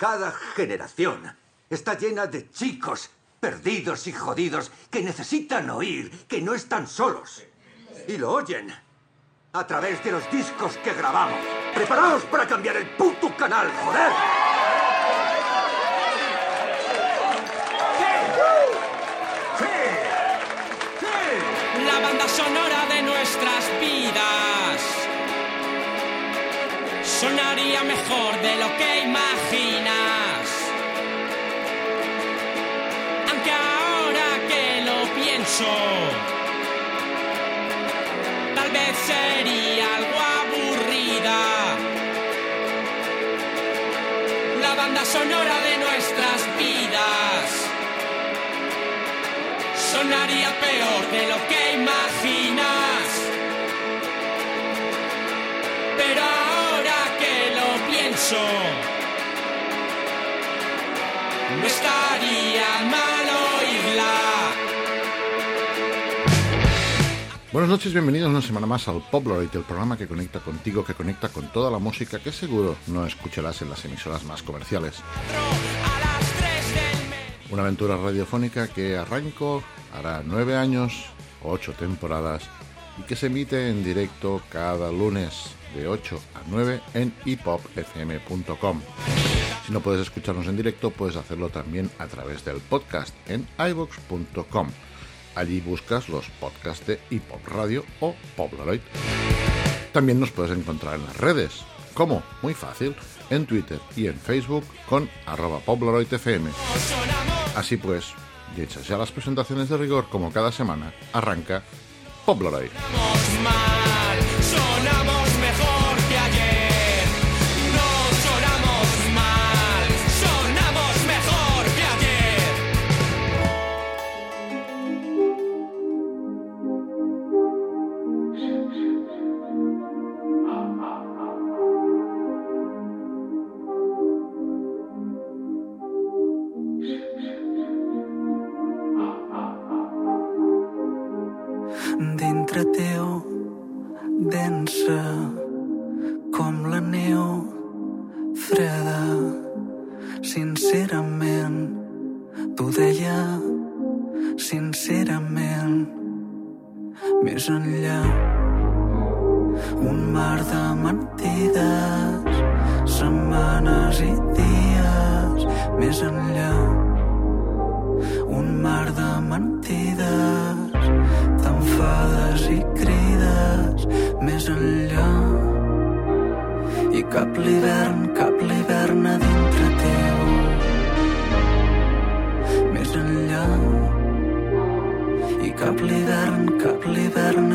Cada generación está llena de chicos perdidos y jodidos que necesitan oír que no están solos. Y lo oyen a través de los discos que grabamos. ¡Preparaos para cambiar el puto canal, joder! La banda sonora de nuestras vidas sonaría mejor de lo que imaginas. Tal vez sería algo aburrida. La banda sonora de nuestras vidas sonaría peor de lo que imaginas. Pero ahora que lo pienso, no estaría Buenas noches, bienvenidos una semana más al Poploid, el programa que conecta contigo, que conecta con toda la música que seguro no escucharás en las emisoras más comerciales. Una aventura radiofónica que arrancó hará nueve años, ocho temporadas y que se emite en directo cada lunes de 8 a 9 en hipopfm.com. Si no puedes escucharnos en directo, puedes hacerlo también a través del podcast en ivox.com. Allí buscas los podcasts de Hip Hop Radio o Pobloroid. También nos puedes encontrar en las redes. ¿Cómo? Muy fácil. En Twitter y en Facebook con arroba PobloroidFM. Así pues, y hechas ya las presentaciones de rigor como cada semana, arranca Pobloroid. Can't believe that I'm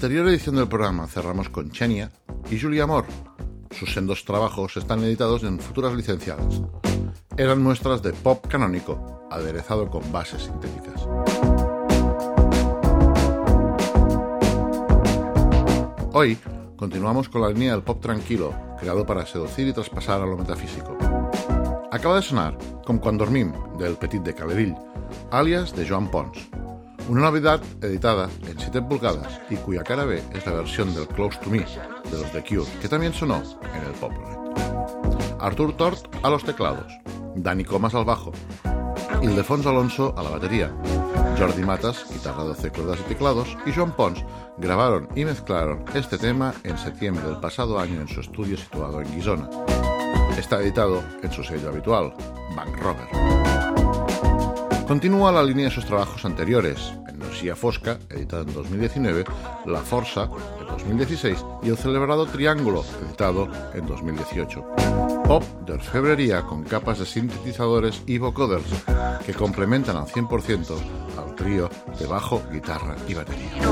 anterior edición del programa cerramos con Chenia y Julia Amor. Sus sendos trabajos están editados en futuras licenciadas. Eran muestras de pop canónico, aderezado con bases sintéticas. Hoy continuamos con la línea del pop tranquilo, creado para seducir y traspasar a lo metafísico. Acaba de sonar Com quan dormim, del Petit de Calerill, alias de Joan Pons, una novedad editada en 7 pulgadas y cuya cara B es la versión del Close to Me de los The Cure, que también sonó en el Pop Artur Tort a los teclados, Dani Comas al bajo, Ildefonso Alonso a la batería, Jordi Matas, guitarra 12 cuerdas y teclados, y Joan Pons grabaron y mezclaron este tema en septiembre del pasado año en su estudio situado en Guisona. Está editado en su sello habitual, Bank Rover. Continúa la línea de sus trabajos anteriores, Energia Fosca, editado en 2019, La Forza, en 2016, y el celebrado Triángulo, editado en 2018. Pop de orfebrería con capas de sintetizadores y vocoders que complementan al 100% al trío de bajo, guitarra y batería.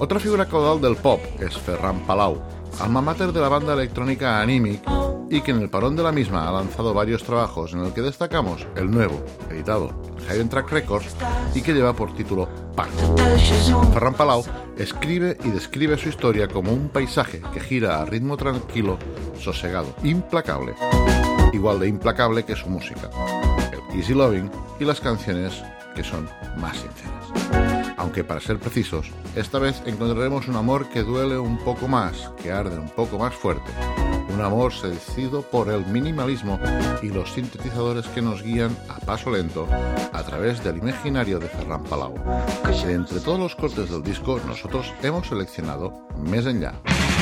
Otra figura caudal del pop es Ferran Palau, alma mater de la banda electrónica Animic y que en el parón de la misma ha lanzado varios trabajos en el que destacamos el nuevo, editado en Track Records y que lleva por título Pack. Ferran Palau escribe y describe su historia como un paisaje que gira a ritmo tranquilo, sosegado, implacable, igual de implacable que su música, el Easy Loving y las canciones que son más sinceras aunque para ser precisos, esta vez encontraremos un amor que duele un poco más, que arde un poco más fuerte. Un amor seducido por el minimalismo y los sintetizadores que nos guían a paso lento a través del imaginario de Ferran Palau. De entre todos los cortes del disco, nosotros hemos seleccionado Mes en Ya.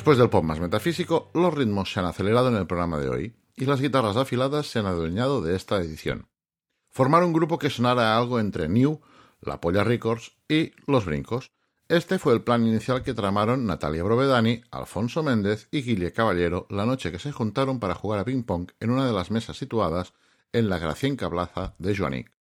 Después del pop más metafísico, los ritmos se han acelerado en el programa de hoy y las guitarras afiladas se han adueñado de esta edición. Formar un grupo que sonara algo entre New, La Polla Records y Los Brincos. Este fue el plan inicial que tramaron Natalia Brovedani, Alfonso Méndez y Guille Caballero la noche que se juntaron para jugar a ping-pong en una de las mesas situadas en la Gracienca Plaza de Joanic.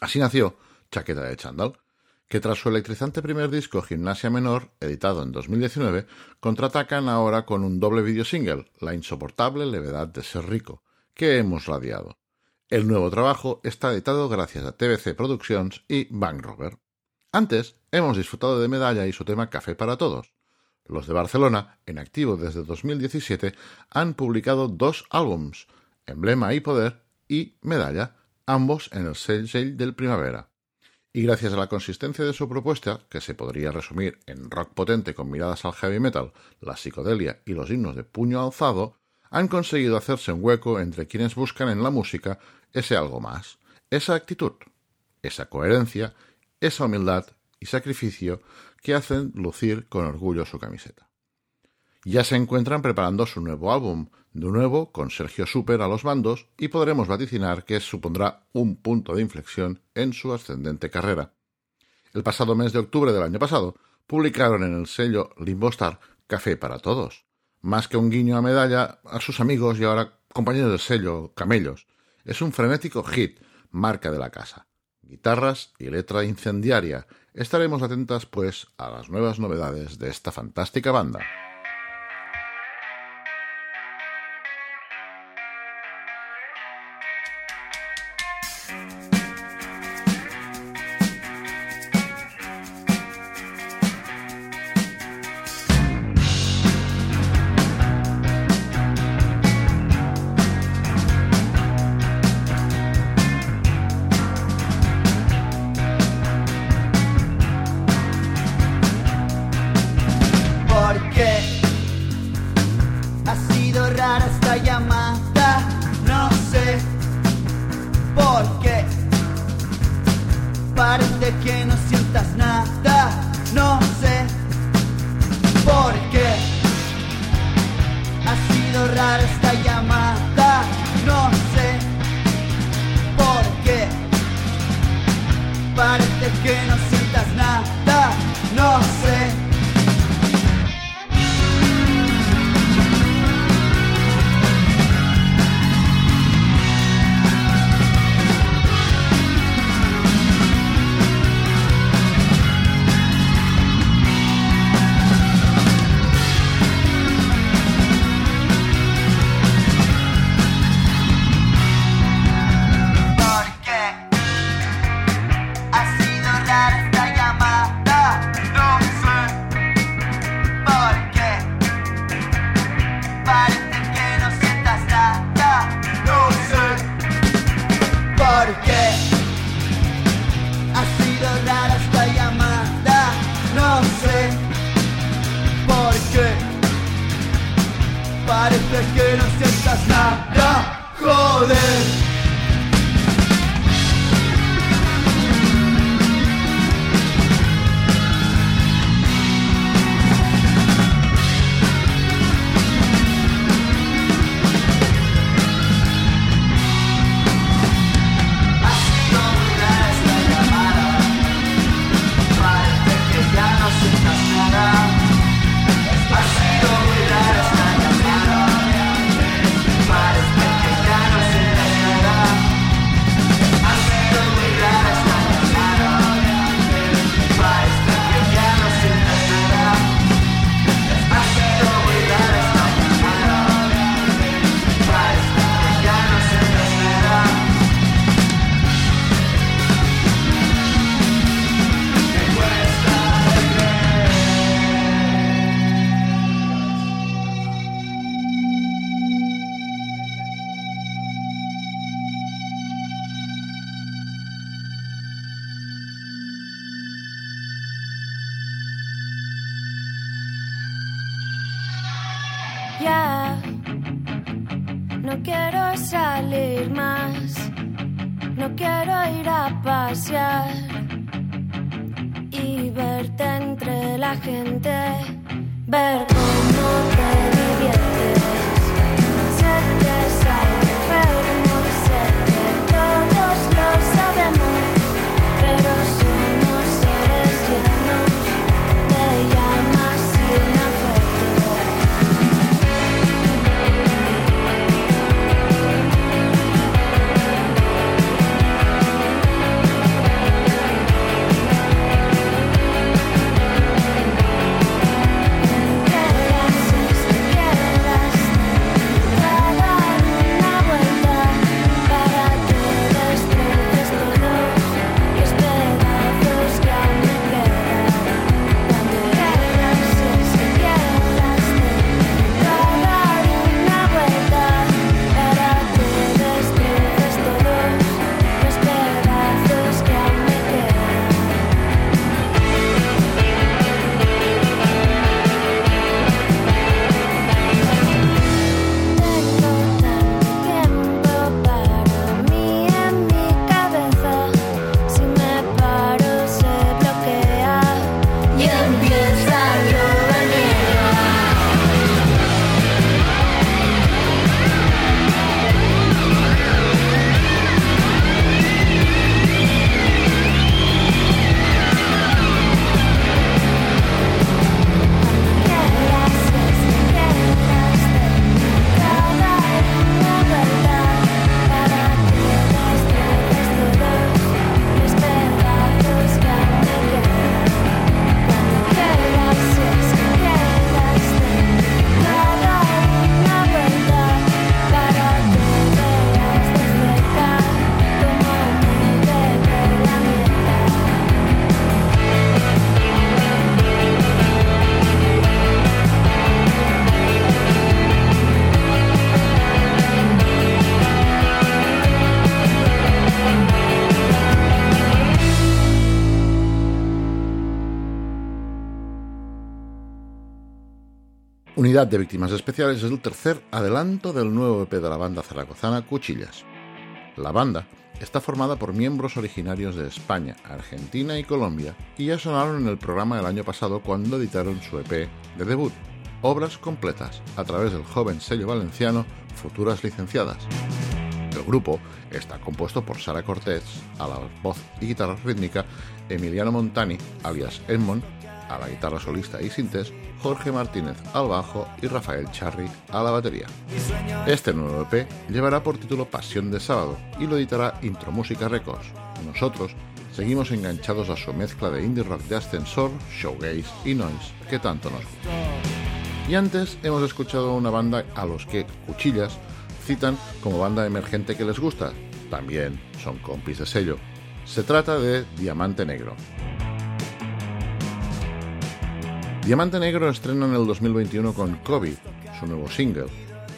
Así nació Chaqueta de Chandal, que tras su electrizante primer disco Gimnasia Menor, editado en 2019, contraatacan ahora con un doble video single, La insoportable levedad de ser rico, que hemos radiado. El nuevo trabajo está editado gracias a TBC Productions y Bank Rover. Antes, hemos disfrutado de Medalla y su tema Café para Todos. Los de Barcelona, en activo desde 2017, han publicado dos álbums, Emblema y Poder y Medalla, ambos en el sello del Primavera y gracias a la consistencia de su propuesta, que se podría resumir en rock potente con miradas al heavy metal, la psicodelia y los himnos de puño alzado, han conseguido hacerse un hueco entre quienes buscan en la música ese algo más, esa actitud, esa coherencia, esa humildad y sacrificio que hacen lucir con orgullo su camiseta. Ya se encuentran preparando su nuevo álbum, de nuevo con Sergio Super a los bandos y podremos vaticinar que supondrá un punto de inflexión en su ascendente carrera. El pasado mes de octubre del año pasado publicaron en el sello Limbostar Café para Todos, más que un guiño a medalla a sus amigos y ahora compañeros del sello Camellos. Es un frenético hit, marca de la casa. Guitarras y letra incendiaria. Estaremos atentas, pues, a las nuevas novedades de esta fantástica banda. Unidad de Víctimas Especiales es el tercer adelanto del nuevo EP de la banda zaragozana Cuchillas. La banda está formada por miembros originarios de España, Argentina y Colombia y ya sonaron en el programa del año pasado cuando editaron su EP de debut, Obras Completas, a través del joven sello valenciano Futuras Licenciadas. El grupo está compuesto por Sara Cortés a la voz y guitarra rítmica, Emiliano Montani, alias Edmond, a la guitarra solista y sintes, Jorge Martínez al bajo y Rafael Charri a la batería. Este nuevo EP llevará por título Pasión de Sábado y lo editará Intro Música Records. Nosotros seguimos enganchados a su mezcla de indie rock de ascensor, showgaze y noise que tanto nos gusta. Y antes hemos escuchado una banda a los que Cuchillas citan como banda emergente que les gusta. También son compis de sello. Se trata de Diamante Negro, Diamante Negro estrena en el 2021 con Kobe, su nuevo single,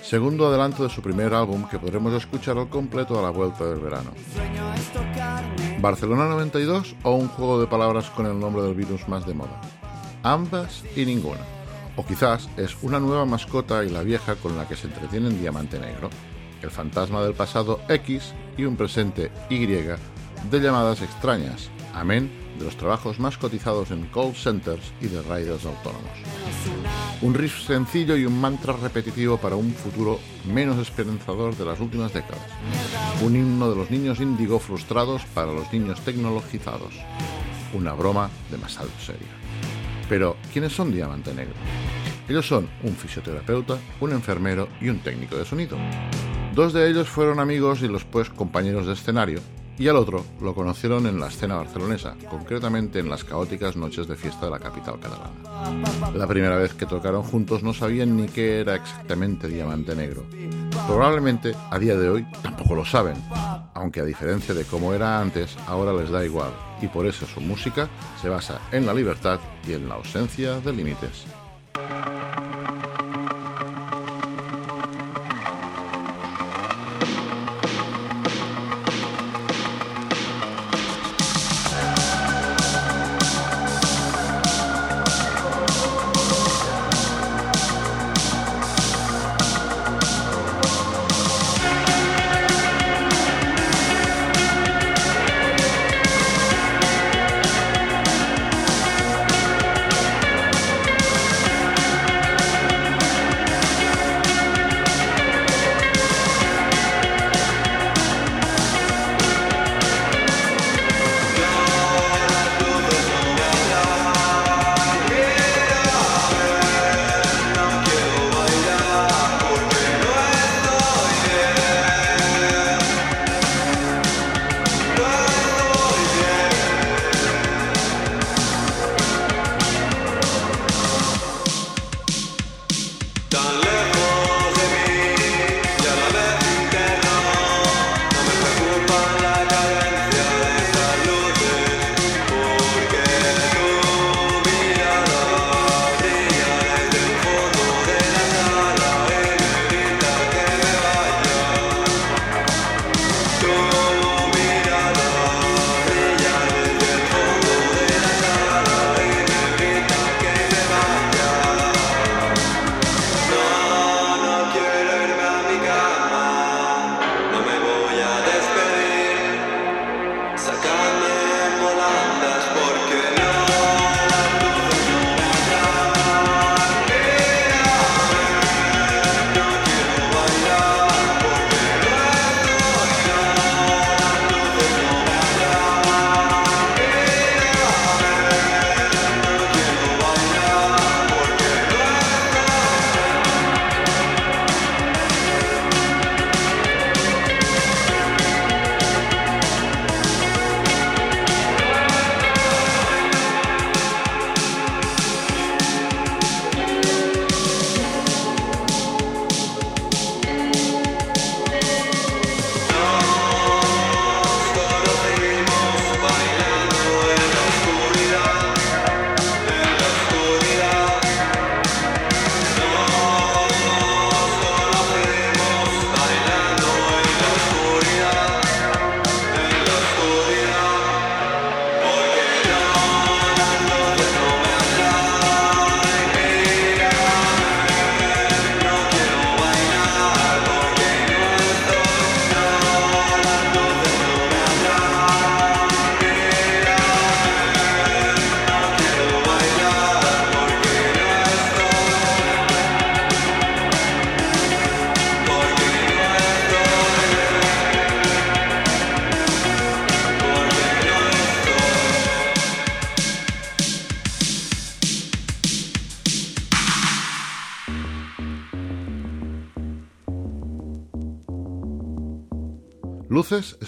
segundo adelanto de su primer álbum que podremos escuchar al completo a la vuelta del verano. Barcelona 92 o un juego de palabras con el nombre del virus más de moda. Ambas y ninguna. O quizás es una nueva mascota y la vieja con la que se entretiene en Diamante Negro, el fantasma del pasado X y un presente Y de llamadas extrañas, amén de los trabajos más cotizados en call centers y de riders autónomos. Un riff sencillo y un mantra repetitivo para un futuro menos esperanzador de las últimas décadas. Un himno de los niños índigo frustrados para los niños tecnologizados. Una broma demasiado seria. Pero, ¿quiénes son Diamante Negro? Ellos son un fisioterapeuta, un enfermero y un técnico de sonido. Dos de ellos fueron amigos y los pues compañeros de escenario, y al otro lo conocieron en la escena barcelonesa, concretamente en las caóticas noches de fiesta de la capital catalana. La primera vez que tocaron juntos no sabían ni qué era exactamente Diamante Negro. Probablemente a día de hoy tampoco lo saben, aunque a diferencia de cómo era antes, ahora les da igual, y por eso su música se basa en la libertad y en la ausencia de límites.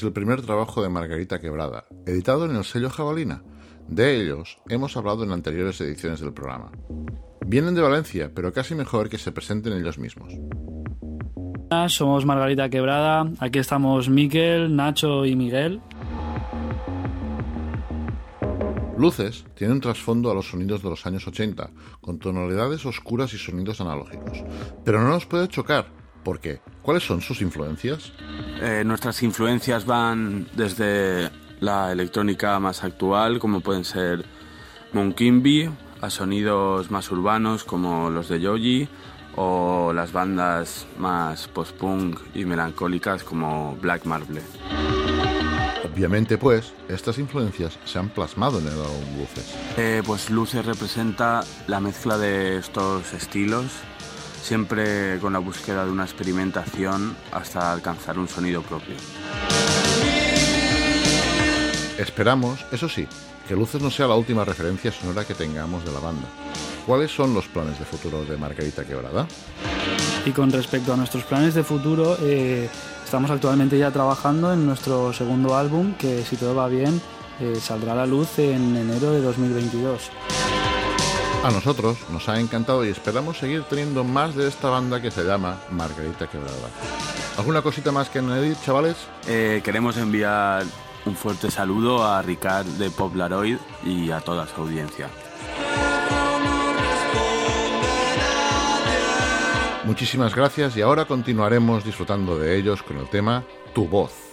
Es el primer trabajo de Margarita Quebrada, editado en el sello Jabalina. De ellos hemos hablado en anteriores ediciones del programa. Vienen de Valencia, pero casi mejor que se presenten ellos mismos. Somos Margarita Quebrada, aquí estamos Miquel, Nacho y Miguel. Luces tiene un trasfondo a los sonidos de los años 80, con tonalidades oscuras y sonidos analógicos, pero no nos puede chocar. ¿Por qué? ¿Cuáles son sus influencias? Eh, nuestras influencias van desde la electrónica más actual, como pueden ser Monkimby, a sonidos más urbanos como los de Yogi, o las bandas más post-punk y melancólicas como Black Marble. Obviamente, pues, estas influencias se han plasmado en el álbum Luces. Eh, pues Luces representa la mezcla de estos estilos, siempre con la búsqueda de una experimentación hasta alcanzar un sonido propio. Esperamos, eso sí, que Luces no sea la última referencia sonora que tengamos de la banda. ¿Cuáles son los planes de futuro de Margarita Quebrada? Y con respecto a nuestros planes de futuro, eh, estamos actualmente ya trabajando en nuestro segundo álbum, que si todo va bien, eh, saldrá a la luz en enero de 2022. A nosotros nos ha encantado y esperamos seguir teniendo más de esta banda que se llama Margarita Quebrada. ¿Alguna cosita más que añadir, chavales? Eh, queremos enviar un fuerte saludo a Ricard de Poplaroid y a toda su audiencia. Muchísimas gracias y ahora continuaremos disfrutando de ellos con el tema Tu voz.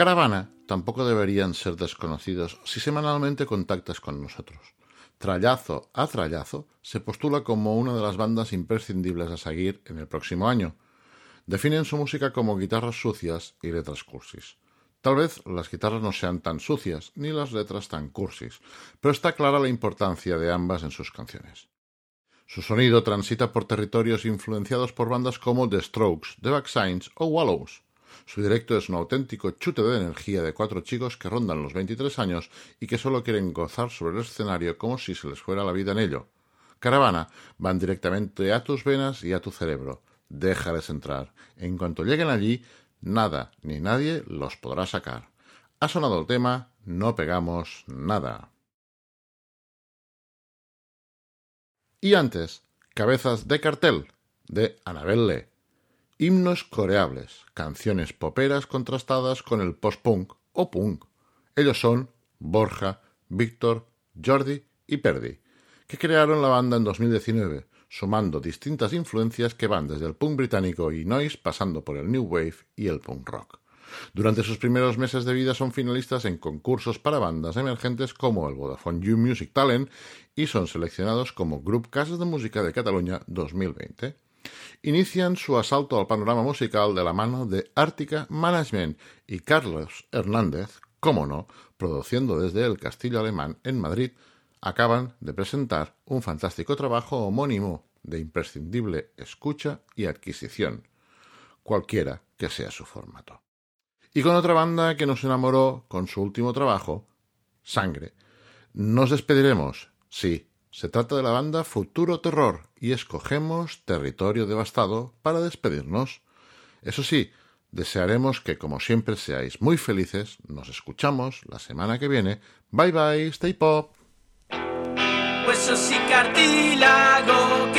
Caravana tampoco deberían ser desconocidos si semanalmente contactas con nosotros. Trallazo a Trallazo se postula como una de las bandas imprescindibles a seguir en el próximo año. Definen su música como guitarras sucias y letras cursis. Tal vez las guitarras no sean tan sucias ni las letras tan cursis, pero está clara la importancia de ambas en sus canciones. Su sonido transita por territorios influenciados por bandas como The Strokes, The Vaccines o Wallows. Su directo es un auténtico chute de energía de cuatro chicos que rondan los 23 años y que solo quieren gozar sobre el escenario como si se les fuera la vida en ello. Caravana van directamente a tus venas y a tu cerebro. Déjales entrar. En cuanto lleguen allí, nada ni nadie los podrá sacar. Ha sonado el tema, no pegamos nada. Y antes, Cabezas de Cartel, de Anabelle himnos coreables, canciones poperas contrastadas con el post-punk o punk. Ellos son Borja, Víctor, Jordi y Perdi, que crearon la banda en 2019, sumando distintas influencias que van desde el punk británico y noise pasando por el new wave y el punk rock. Durante sus primeros meses de vida son finalistas en concursos para bandas emergentes como el Vodafone You Music Talent y son seleccionados como Group Casas de Música de Cataluña 2020 inician su asalto al panorama musical de la mano de Ártica Management y Carlos Hernández, cómo no, produciendo desde el Castillo Alemán en Madrid, acaban de presentar un fantástico trabajo homónimo de imprescindible escucha y adquisición, cualquiera que sea su formato. Y con otra banda que nos enamoró con su último trabajo, Sangre. Nos despediremos, sí, se trata de la banda Futuro Terror y escogemos Territorio Devastado para despedirnos. Eso sí, desearemos que como siempre seáis muy felices. Nos escuchamos la semana que viene. Bye bye, stay pop. Cartílago